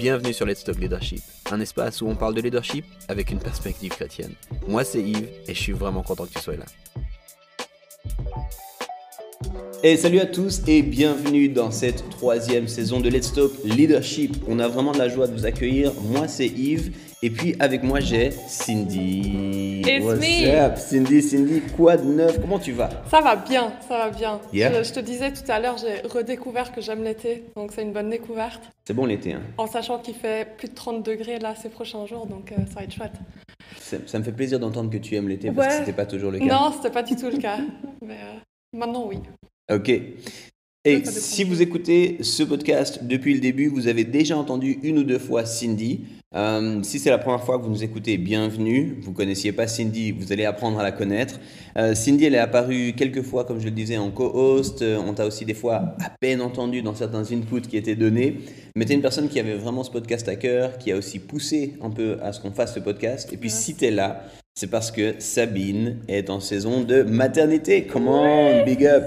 Bienvenue sur Let's Talk Leadership, un espace où on parle de leadership avec une perspective chrétienne. Moi c'est Yves et je suis vraiment content que tu sois là. Et salut à tous et bienvenue dans cette troisième saison de Let's Talk Leadership. On a vraiment de la joie de vous accueillir. Moi c'est Yves et puis avec moi j'ai Cindy. It's What's me. up Cindy, Cindy, quoi de neuf Comment tu vas? Ça va bien, ça va bien. Yeah. Je, je te disais tout à l'heure, j'ai redécouvert que j'aime l'été, donc c'est une bonne découverte. C'est bon l'été, hein En sachant qu'il fait plus de 30 degrés là ces prochains jours, donc euh, ça va être chouette. ça, ça me fait plaisir d'entendre que tu aimes l'été parce que Ouais. c'était pas toujours le cas. Non, c'était pas du tout le cas, mais euh, maintenant oui. Ok. Et si vous écoutez ce podcast depuis le début, vous avez déjà entendu une ou deux fois Cindy. Euh, si c'est la première fois que vous nous écoutez, bienvenue. Vous connaissiez pas Cindy, vous allez apprendre à la connaître. Euh, Cindy, elle est apparue quelques fois, comme je le disais, en co-host. Euh, On t'a aussi des fois à peine entendu dans certains inputs qui étaient donnés. Mais tu es une personne qui avait vraiment ce podcast à cœur, qui a aussi poussé un peu à ce qu'on fasse ce podcast. Et puis si tu es là, c'est parce que Sabine est en saison de maternité. Come on, big up.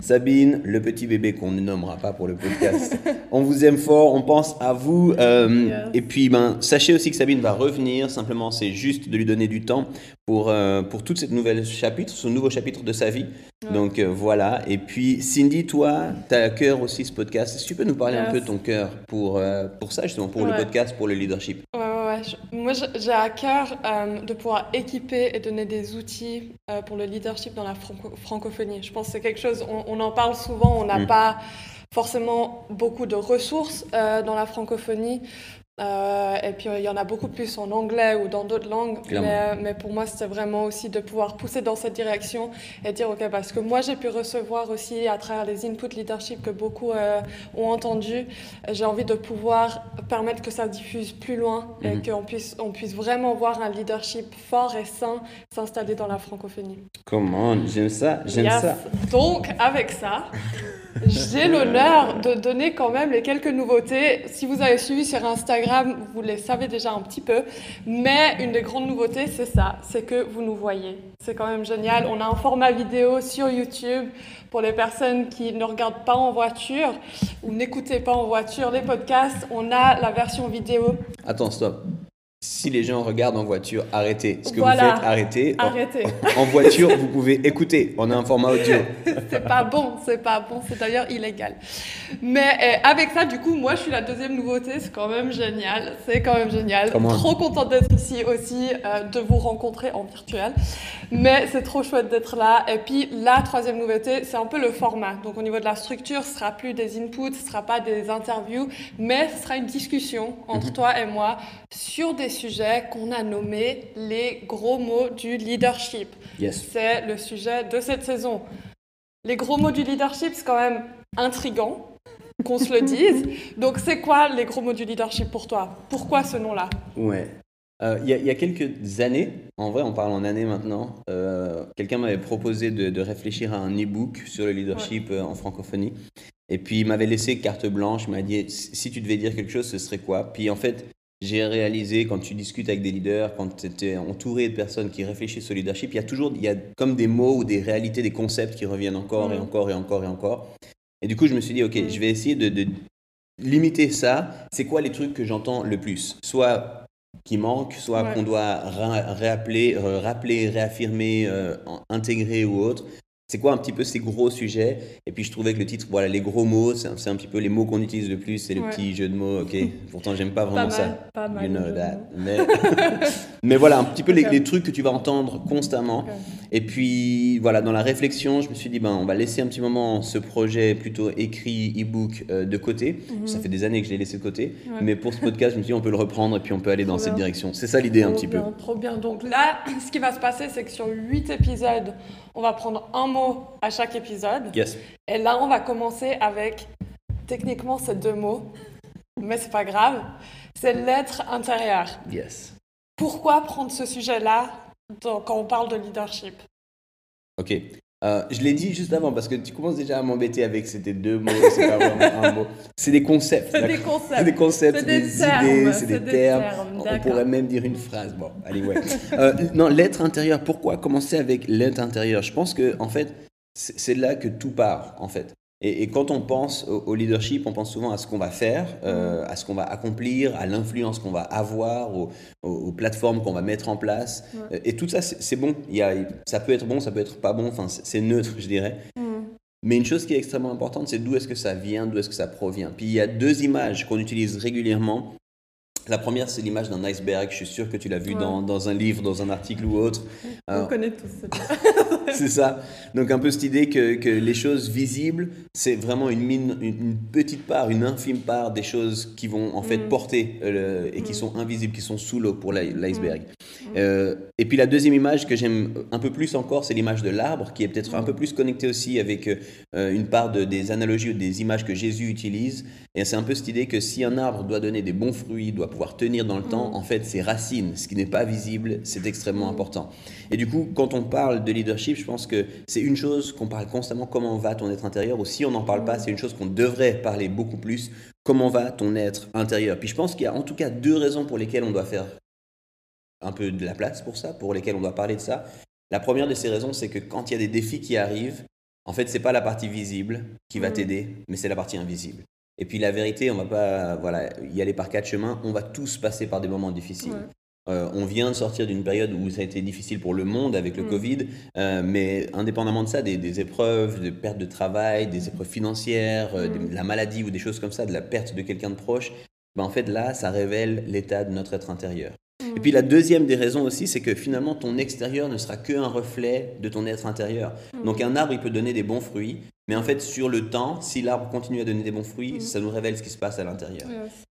Sabine, le petit bébé qu'on ne nommera pas pour le podcast. on vous aime fort, on pense à vous. euh, Yes. Et puis, ben, sachez aussi que Sabine va revenir. Simplement, c'est juste de lui donner du temps pour, euh, pour toute cette nouvelle chapitre, ce nouveau chapitre de sa vie. Ouais. Donc euh, voilà. Et puis, Cindy, toi, tu as à cœur aussi ce podcast. Est-ce que tu peux nous parler un peu de ton cœur pour, euh, pour ça, justement, pour le podcast, pour le leadership? Ouais, moi, j'ai à cœur euh, de pouvoir équiper et donner des outils euh, pour le leadership dans la franco- francophonie. Je pense que c'est quelque chose, on, on en parle souvent, on n'a Mm. pas forcément beaucoup de ressources euh, dans la francophonie. Euh, et puis il y en a beaucoup plus en anglais ou dans d'autres langues. Clairement. Mais, mais pour moi, c'était vraiment aussi de pouvoir pousser dans cette direction et dire, OK, parce que moi, j'ai pu recevoir aussi à travers les inputs leadership que beaucoup euh, ont entendu, j'ai envie de pouvoir permettre que ça diffuse plus loin et Mhm. qu'on puisse, on puisse vraiment voir un leadership fort et sain s'installer dans la francophonie. Comment J'aime ça, j'aime Yes. ça. Donc, avec ça, j'ai l'honneur de donner quand même les quelques nouveautés. Si vous avez suivi sur Instagram, vous les savez déjà un petit peu. Mais une des grandes nouveautés, c'est ça, c'est que vous nous voyez. C'est quand même génial. On a un format vidéo sur YouTube pour les personnes qui ne regardent pas en voiture ou n'écoutez pas en voiture les podcasts. On a la version vidéo. Attends, stop. Si les gens regardent en voiture, arrêtez. Ce que Voilà. vous faites, arrêtez. En- Arrêtez. En voiture, vous pouvez écouter. On a un format audio. c'est pas bon, c'est pas bon, c'est d'ailleurs illégal. Mais euh, avec ça, du coup, moi, je suis la deuxième nouveauté, c'est quand même génial, c'est quand même génial. Trop contente d'être ici aussi, euh, de vous rencontrer en virtuel. Mais c'est trop chouette d'être là. Et puis, la troisième nouveauté, c'est un peu le format. Donc, au niveau de la structure, ce sera plus des inputs, ce sera pas des interviews, mais ce sera une discussion entre toi et moi sur des sujets qu'on a nommés les gros mots du leadership. Yes. C'est le sujet de cette saison. Les gros mots du leadership, c'est quand même intrigant qu'on se le dise. Donc, c'est quoi les gros mots du leadership pour toi? Pourquoi ce nom-là? Ouais. Euh, Il y, a- il y a quelques années, en vrai, on parle en années maintenant, euh, quelqu'un m'avait proposé de, de réfléchir à un e-book sur le leadership euh, en francophonie. Et puis, il m'avait laissé carte blanche. Il m'a dit si tu devais dire quelque chose, ce serait quoi? Puis, en fait, j'ai réalisé quand tu discutes avec des leaders, quand tu étais entouré de personnes qui réfléchissent au leadership, il y a toujours il y a comme des mots ou des réalités, des concepts qui reviennent encore et encore et encore et encore. Et du coup, je me suis dit, OK, je vais essayer de, de limiter ça. C'est quoi les trucs que j'entends le plus? Soit qui manquent, soit Ouais. qu'on doit ra- réappeler, euh, rappeler, réaffirmer, euh, intégrer ou autre. C'est quoi un petit peu ces gros sujets? Et puis je trouvais que le titre, voilà, les gros mots, c'est un, petit peu les mots qu'on utilise le plus, c'est le Ouais. petit jeu de mots, ok Pourtant, j'aime pas Pas vraiment mal, ça. pas mal. You know that. Mais, mais voilà, un petit peu les, trucs que tu vas entendre constamment. Et puis voilà, dans la réflexion, je me suis dit, ben, on va laisser un petit moment ce projet plutôt écrit, e-book euh, de côté. Mhm. Ça fait des années que je l'ai laissé de côté. Ouais. Mais pour ce podcast, je me suis dit, on peut le reprendre et puis on peut aller dans cette direction. C'est ça l'idée un petit peu. Trop bien. Donc là, ce qui va se passer, c'est que sur huit épisodes, on va prendre un à chaque épisode. Yes. Et là, on va commencer avec, techniquement, c'est deux mots, mais c'est pas grave. C'est l'être intérieur. Yes. Pourquoi prendre ce sujet-là quand on parle de leadership? Ok. Euh, je l'ai dit juste avant parce que tu commences déjà à m'embêter avec c'était deux mots, c'est pas vraiment un mot. C'est des concepts. C'est des concepts. C'est des concepts, C'est des, des termes, idées, c'est des des termes. termes, On pourrait même dire une phrase. Bon, allez, ouais. Euh, non, l'être intérieur. Pourquoi commencer avec l'être intérieur? Je pense que en fait, c'est là que tout part. En fait, Et, quand on pense au, leadership, on pense souvent à ce qu'on va faire, euh, à ce qu'on va accomplir, à l'influence qu'on va avoir, aux, plateformes qu'on va mettre en place. Et tout ça, c'est bon. Il y a, ça peut être bon, ça peut être pas bon. Enfin, c'est neutre, je dirais. Mm. Mais une chose qui est extrêmement importante, c'est d'où est-ce que ça vient, d'où est-ce que ça provient. Puis il y a deux images qu'on utilise régulièrement la première, c'est l'image d'un iceberg. Je suis sûr que tu l'as vu dans, dans, un livre, dans un article ou autre. On connaît tous C'est ça. Donc un peu cette idée que, que les choses visibles, c'est vraiment une, mine, une, petite part, une infime part des choses qui vont en fait mm. porter euh, et qui mm. sont invisibles, qui sont sous l'eau pour l'iceberg. Mm. Euh, et puis la deuxième image que j'aime un peu plus encore, c'est l'image de l'arbre, qui est peut-être un peu plus connectée aussi avec euh, une part de, des analogies ou des images que Jésus utilise. Et c'est un peu cette idée que si un arbre doit donner des bons fruits, doit pouvoir tenir dans le temps, mm. en fait, ses racines, ce qui n'est pas visible, c'est extrêmement important. Et du coup, quand on parle de leadership, je pense que c'est une chose qu'on parle constamment, comment va ton être intérieur, ou si on n'en parle pas, c'est une chose qu'on devrait parler beaucoup plus, comment va ton être intérieur. Puis je pense qu'il y a en tout cas deux raisons pour lesquelles on doit faire un peu de la place pour ça, pour lesquelles on doit parler de ça. La première de ces raisons, c'est que quand il y a des défis qui arrivent, en fait, c'est pas la partie visible qui va mm. t'aider, mais c'est la partie invisible. Et puis la vérité, on va pas voilà, y aller par quatre chemins, on va tous passer par des moments difficiles. Euh, on vient de sortir d'une période où ça a été difficile pour le monde avec le mm. Covid, euh, mais indépendamment de ça, des, épreuves de perte de travail, des épreuves financières, euh, de mm. la maladie ou des choses comme ça, de la perte de quelqu'un de proche, ben en fait là, ça révèle l'état de notre être intérieur. Et puis la deuxième des raisons aussi, c'est que finalement ton extérieur ne sera qu'un reflet de ton être intérieur. Mm. Donc un arbre, il peut donner des bons fruits, mais en fait sur le temps, si l'arbre continue à donner des bons fruits, mm. ça nous révèle ce qui se passe à l'intérieur.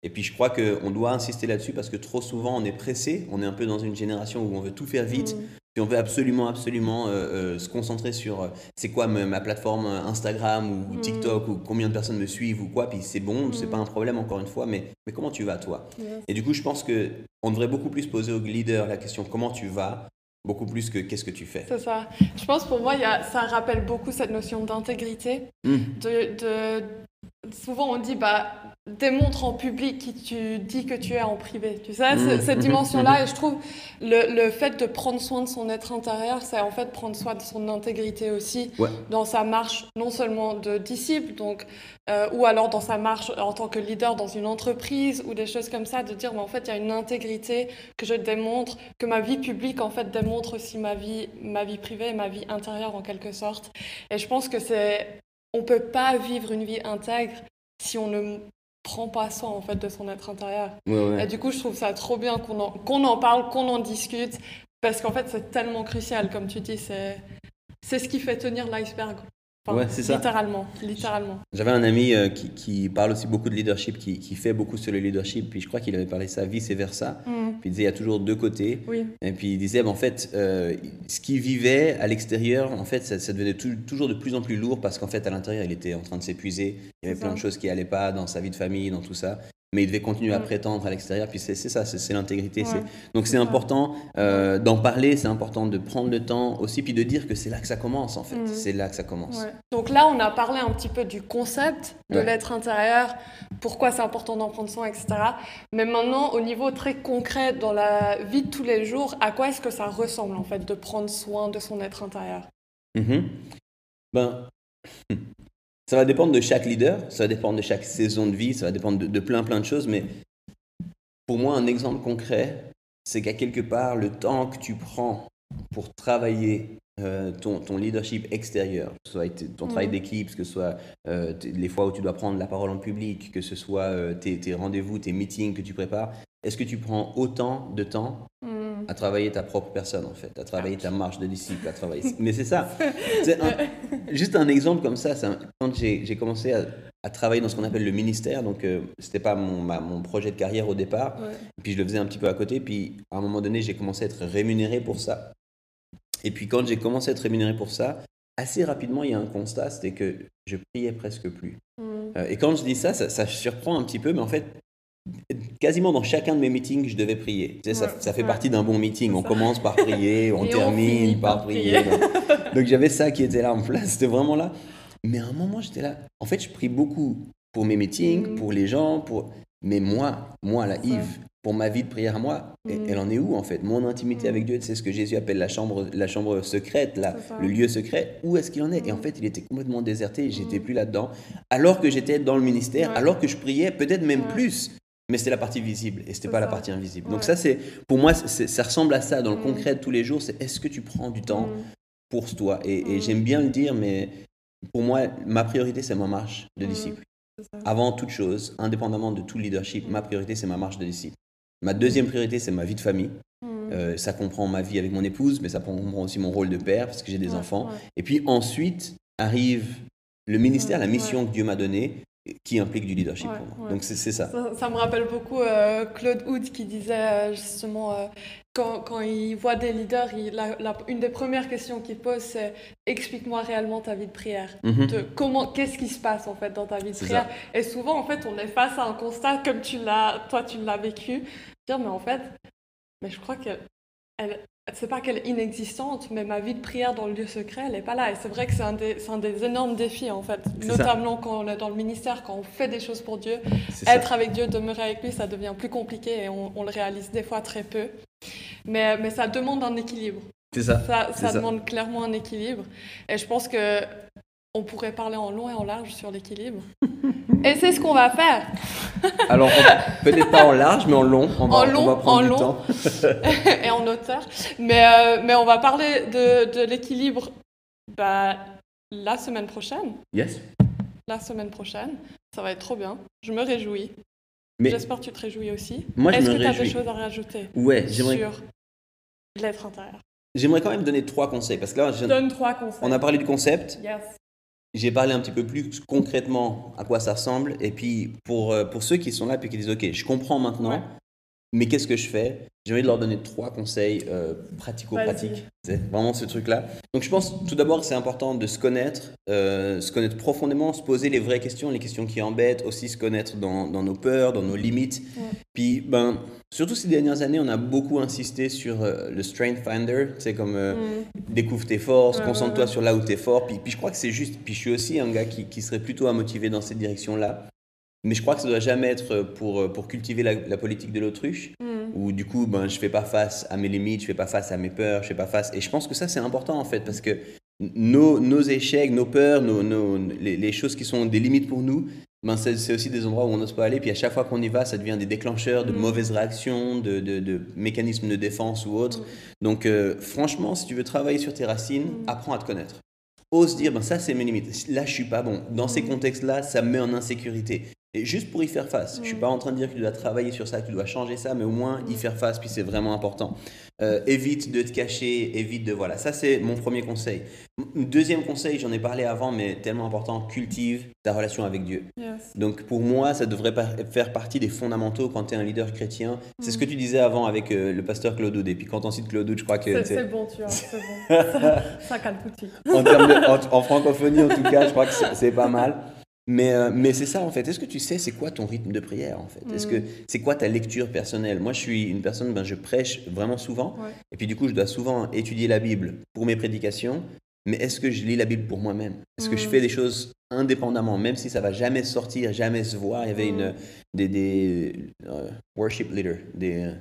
Et puis je crois qu'on doit insister là-dessus parce que trop souvent on est pressé, on est un peu dans une génération où on veut tout faire vite. Mm. Si on veut absolument, absolument euh, euh, se concentrer sur euh, c'est quoi ma, plateforme Instagram ou, TikTok ou combien de personnes me suivent ou quoi, puis c'est bon, c'est pas un problème encore une fois, mais, mais comment tu vas toi? Et du coup, je pense que on devrait beaucoup plus poser aux leaders la question comment tu vas? Beaucoup plus que qu'est-ce que tu fais? C'est ça. Je pense pour moi, y a, ça rappelle beaucoup cette notion d'intégrité. Mmh. De, de, souvent, on dit, bah, démontre en public qui tu dis que tu es en privé. Tu sais, mmh. cette dimension-là, et je trouve le, le, fait de prendre soin de son être intérieur, c'est en fait prendre soin de son intégrité aussi dans sa marche, non seulement de disciple, donc, euh, ou alors dans sa marche en tant que leader dans une entreprise ou des choses comme ça, de dire, mais en fait, il y a une intégrité que je démontre, que ma vie publique, en fait, démontre aussi ma vie, ma vie privée, ma vie intérieure en quelque sorte. Et je pense que c'est on peut pas vivre une vie intègre si on ne prend pas soin en fait de son être intérieur. Et du coup, je trouve ça trop bien qu'on en, en parle, qu'on en discute, parce qu'en fait, c'est tellement crucial, comme tu dis, c'est ce qui fait tenir l'iceberg ouais, c'est ça. Littéralement, littéralement. J'avais un ami euh, qui, qui, parle aussi beaucoup de leadership, qui, qui, fait beaucoup sur le leadership, puis je crois qu'il avait parlé de ça vice versa. Mm. Puis il disait il y a toujours deux côtés. Oui. Et puis il disait en fait, euh, ce qu'il vivait à l'extérieur, en fait, ça, ça devenait toujours de plus en plus lourd parce qu'en fait, à l'intérieur, il était en train de s'épuiser. Il y avait plein de choses qui n'allaient pas dans sa vie de famille, dans tout ça mais il devait continuer à mm. prétendre à l'extérieur. Puis c'est ça, c'est l'intégrité. Donc c'est important euh, d'en parler, c'est important de prendre le temps aussi, puis de dire que c'est là que ça commence en fait. Mm. C'est là que ça commence. Donc là, on a parlé un petit peu du concept de l'être intérieur, pourquoi c'est important d'en prendre soin, etc. Mais maintenant, au niveau très concret, dans la vie de tous les jours, à quoi est-ce que ça ressemble en fait de prendre soin de son être intérieur? Mm-hmm. Ben. Ça va dépendre de chaque leader, ça va dépendre de chaque saison de vie, ça va dépendre de, plein plein de choses, mais pour moi, un exemple concret, c'est qu'à quelque part, le temps que tu prends pour travailler euh, ton, ton, leadership extérieur, que ce soit ton travail mm. d'équipe, que ce soit euh, les fois où tu dois prendre la parole en public, que ce soit euh, tes, tes rendez-vous, tes meetings que tu prépares, est-ce que tu prends autant de temps mm. à travailler ta propre personne, en fait, à travailler ta marche de disciple, à travailler... Mais c'est ça. C'est juste un exemple comme ça. quand j'ai commencé à, travailler dans ce qu'on appelle le ministère, donc euh, c'était pas mon, mon, projet de carrière au départ, puis je le faisais un petit peu à côté, puis à un moment donné, j'ai commencé à être rémunéré pour ça. Et puis quand j'ai commencé à être rémunéré pour ça, assez rapidement, il y a un constat, c'était que je priais presque plus. Mm. Euh, et quand je dis ça, ça, ça surprend un petit peu, mais en fait, quasiment dans chacun de mes meetings, je devais prier. ça, fait partie d'un bon meeting. On commence par prier, on termine par, prier. Donc, j'avais ça qui était là en place. C'était vraiment là. Mais à un moment, j'étais là. En fait, je prie beaucoup pour mes meetings, mm. pour les gens, pour... Mais moi, moi, la Yves, pour ma vie de prière à moi, mm. elle en est où en fait? Mon intimité avec Dieu, c'est ce que Jésus appelle la chambre, la chambre secrète, là, le lieu secret. Où est-ce qu'il en est? Et en fait, il était complètement déserté, j'étais plus là-dedans. Alors que j'étais dans le ministère, alors que je priais, peut-être même plus. Mais c'était la partie visible et c'était pas la partie invisible. Donc ça, c'est pour moi, ça ressemble à ça dans le concret de tous les jours. C'est est-ce que tu prends du temps pour toi? Et, et j'aime bien le dire, mais pour moi, ma priorité, c'est ma marche de disciple. Avant toute chose, indépendamment de tout leadership, ma priorité, c'est ma marche de disciple. Ma deuxième priorité, c'est ma vie de famille. Euh, ça comprend ma vie avec mon épouse, mais ça comprend aussi mon rôle de père, parce que j'ai des enfants. Et puis ensuite arrive le ministère, la mission que Dieu m'a donnée, qui implique du leadership pour moi. Donc c'est ça. ça. me rappelle beaucoup euh, Claude Hood qui disait euh, justement, euh, quand, quand, il voit des leaders, il, une des premières questions qu'il pose, c'est explique-moi réellement ta vie de prière. Mhm. de, comment, qu'est-ce qui se passe en fait dans ta vie de prière Et souvent en fait, on est face à un constat comme tu l'as, toi tu l'as vécu, dire mais en fait, mais je crois que elle, c'est pas qu'elle est inexistante, mais ma vie de prière dans le lieu secret, elle n'est pas là. Et c'est vrai que c'est un, des, un des énormes défis, en fait. Notamment quand on est dans le ministère, quand on fait des choses pour Dieu. Être avec Dieu, demeurer avec lui, ça devient plus compliqué et on, le réalise des fois très peu. Mais, mais ça demande un équilibre. C'est ça. Ça, ça demande clairement un équilibre. Et je pense que on pourrait parler en long et en large sur l'équilibre. et c'est ce qu'on va faire. Alors, peut-être pas en large, mais en long. On va, en long, on prendre en long. Temps. et en hauteur. Mais, euh, mais on va parler de, de l'équilibre bah, la semaine prochaine. Yes. La semaine prochaine. Ça va être trop bien. Je me réjouis. J'espère que tu te réjouis aussi. Moi, Est-ce que tu as des choses à rajouter ouais, sur l'être intérieur? J'aimerais quand même donner trois conseils. Parce que là, Donne trois conseils. On a parlé du concept. Yes. J'ai parlé un petit peu plus concrètement à quoi ça ressemble. Et puis, pour, euh, pour ceux qui sont là et qui disent Ok, je comprends maintenant, mais qu'est-ce que je fais? J'ai envie de leur donner trois conseils euh, pratico-pratiques. C'est vraiment ce truc-là. Donc, je pense tout d'abord c'est important de se connaître, euh, se connaître profondément, se poser les vraies questions, les questions qui embêtent, aussi se connaître dans, dans nos peurs, dans nos limites. Puis, ben, surtout ces dernières années, on a beaucoup insisté sur euh, le Strength Finder. C'est comme mm. découvre tes forces, concentre-toi sur là où tu es fort. Puis, puis je crois que c'est juste. Puis je suis aussi un gars qui, qui serait plutôt à motiver dans cette direction-là. Mais je crois que ça doit jamais être pour, euh, pour cultiver la, politique de l'autruche, mm. où du coup, ben, je fais pas face à mes limites, je fais pas face à mes peurs, je fais pas face. Et je pense que ça, c'est important en fait, parce que nos, nos échecs, nos peurs, nos, nos les, les, choses qui sont des limites pour nous, ben, c'est aussi des endroits où on n'ose pas aller. Puis à chaque fois qu'on y va, ça devient des déclencheurs de mm. mauvaises réactions, de, de, de, mécanismes de défense ou autres. Mm. Donc, euh, franchement, si tu veux travailler sur tes racines, apprends à te connaître ose dire ben ça c'est mes limites là je suis pas bon dans ces contextes là ça me met en insécurité et juste pour y faire face. Je ne suis pas en train de dire que tu dois travailler sur ça, que tu dois changer ça, mais au moins y faire face, puis c'est vraiment important. Euh, évite de te cacher, évite de... Voilà, ça c'est mon premier conseil. Deuxième conseil, j'en ai parlé avant, mais tellement important, cultive ta relation avec Dieu. Donc pour moi, ça devrait faire partie des fondamentaux quand tu es un leader chrétien. C'est ce que tu disais avant avec euh, le pasteur Claude Oud. Et puis quand on cite Claude Oud, je crois que... C'est bon, tu vois, c'est bon. ça, ça calme tout en, en, en francophonie, en tout cas, je crois que c'est pas mal. Mais, euh, mais c'est ça en fait. Est-ce que tu sais c'est quoi ton rythme de prière en fait? Est-ce que mm. c'est quoi ta lecture personnelle? Moi je suis une personne, ben, je prêche vraiment souvent. Et puis du coup je dois souvent étudier la Bible pour mes prédications. Mais est-ce que je lis la Bible pour moi-même? Est-ce que je mm. fais des choses indépendamment, même si ça va jamais sortir, jamais se voir? Il y avait une, mm. des, des euh, worship leaders, des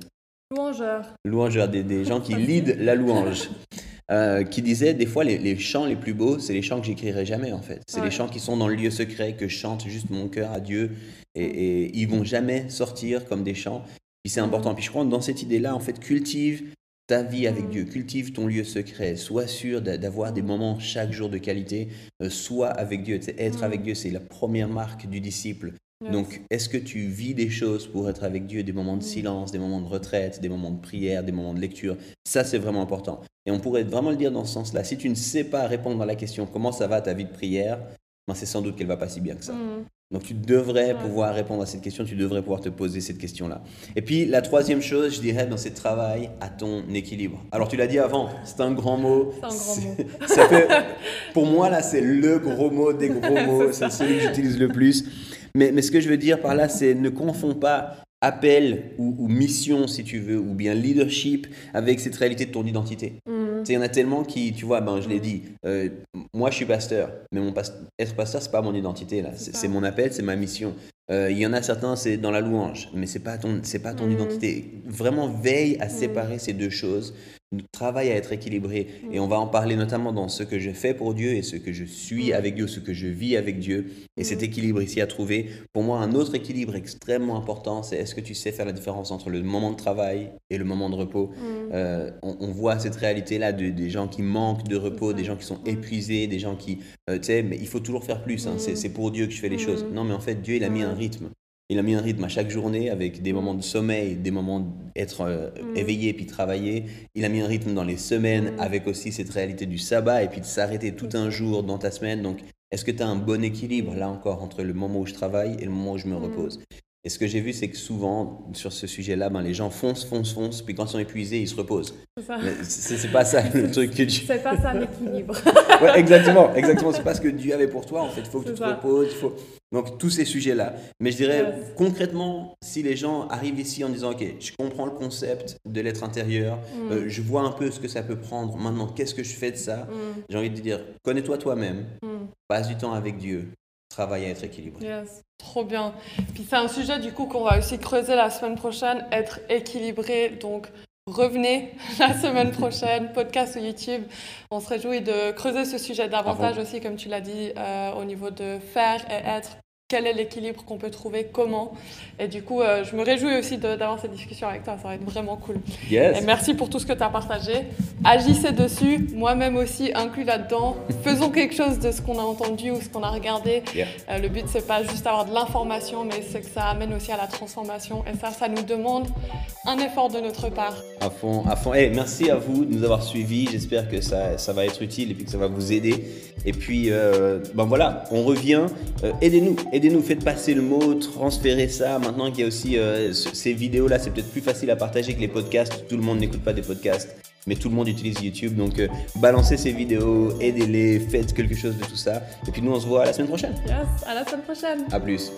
louangeurs, louangeurs des, des gens qui lead la louange. Euh, qui disait des fois les, les, chants les plus beaux, c'est les chants que j'écrirai jamais en fait. C'est les chants qui sont dans le lieu secret, que je chante juste mon cœur à Dieu et, et ils vont jamais sortir comme des chants. Puis c'est important. Puis je crois que dans cette idée-là, en fait, cultive ta vie avec Dieu, cultive ton lieu secret, sois sûr d'avoir des moments chaque jour de qualité, euh, sois avec Dieu. Être avec Dieu, c'est la première marque du disciple. Donc, est-ce que tu vis des choses pour être avec Dieu, des moments de silence, des moments de retraite, des moments de prière, des moments de lecture? Ça, c'est vraiment important. Et on pourrait vraiment le dire dans ce sens-là. Si tu ne sais pas répondre à la question comment ça va ta vie de prière, ben c'est sans doute qu'elle va pas si bien que ça. Mm. Donc tu devrais pouvoir répondre à cette question, tu devrais pouvoir te poser cette question-là. Et puis la troisième chose, je dirais, dans ce travail, à ton équilibre. Alors tu l'as dit avant, c'est un grand mot. C'est un grand mot. pour moi, là, c'est le gros mot des gros mots, c'est celui que j'utilise le plus. Mais, mais ce que je veux dire par là, c'est ne confonds pas appel ou, mission, si tu veux, ou bien leadership avec cette réalité de ton identité. Mm. Il y en a tellement qui, tu vois, ben, je l'ai dit, euh, moi je suis pasteur, mais mon être pasteur, c'est pas mon identité, là. C'est mon appel, c'est ma mission. Euh, il y en a certains, c'est dans la louange, mais c'est pas ton, c'est pas ton Mm. identité. Vraiment, veille à séparer ces deux choses. Travaille à être équilibré. Et on va en parler notamment dans ce que je fais pour Dieu et ce que je suis Mm. avec Dieu, ce que je vis avec Dieu. Et cet Mm. équilibre ici à trouver. Pour moi, un autre équilibre extrêmement important, c'est est-ce que tu sais faire la différence entre le moment de travail et le moment de repos? Mm. Euh, on, on voit cette réalité-là de, des gens qui manquent de repos, des gens qui sont épuisés, des gens qui, euh, tu sais, mais il faut toujours faire plus. hein. C'est, pour Dieu que je fais les choses. Non, mais en fait, Dieu, il a mis un rythme. Il a mis un rythme à chaque journée avec des moments de sommeil, des moments d'être euh, Mm. éveillé puis travailler. Il a mis un rythme dans les semaines Mm. avec aussi cette réalité du sabbat et puis de s'arrêter tout un jour dans ta semaine. Donc, est-ce que tu as un bon équilibre là encore entre le moment où je travaille et le moment où je me Mm. repose? Et ce que j'ai vu, c'est que souvent, sur ce sujet-là, ben, les gens foncent, foncent, foncent, puis quand ils sont épuisés, ils se reposent. C'est pas ça le truc que Dieu. C'est pas ça l'équilibre. Ouais, exactement, exactement. C'est pas ce que Dieu avait pour toi. En fait, il faut que tu te reposes. Faut... Donc tous ces sujets-là. Mais je dirais Yes. concrètement, si les gens arrivent ici en disant, ok, je comprends le concept de l'être intérieur, Mm. euh, je vois un peu ce que ça peut prendre. Maintenant, qu'est-ce que je fais de ça? Mm. J'ai envie de dire, connais-toi toi-même, Mm. passe du temps avec Dieu, travaille à être équilibré. Yes, trop bien. Puis c'est un sujet du coup qu'on va aussi creuser la semaine prochaine, être équilibré. Donc revenez la semaine prochaine, podcast ou YouTube. On se réjouit de creuser ce sujet davantage aussi, comme tu l'as dit, euh, au niveau de faire et être. Quel est l'équilibre qu'on peut trouver Comment Et du coup, euh, je me réjouis aussi d'avoir cette discussion avec toi. Ça va être vraiment cool. Et merci pour tout ce que tu as partagé. Agissez dessus, moi-même aussi inclus là-dedans. Faisons quelque chose de ce qu'on a entendu ou ce qu'on a regardé. Yeah. Euh, le but, c'est pas juste avoir de l'information, mais c'est que ça amène aussi à la transformation. Et ça, ça nous demande un effort de notre part. À fond, à fond. Eh, merci à vous de nous avoir suivis. J'espère que ça, ça va être utile et puis que ça va vous aider. Et puis, euh, ben voilà, on revient. Aidez-nous, aidez-nous, faites passer le mot, transférez ça. Maintenant qu'il y a aussi euh, ce- ces vidéos-là, c'est peut-être plus facile à partager que les podcasts. Tout le monde n'écoute pas des podcasts, mais tout le monde utilise YouTube. Donc, euh, balancez ces vidéos, aidez-les, faites quelque chose de tout ça. Et puis, nous, on se voit la semaine prochaine. Yes, à la semaine prochaine. À plus.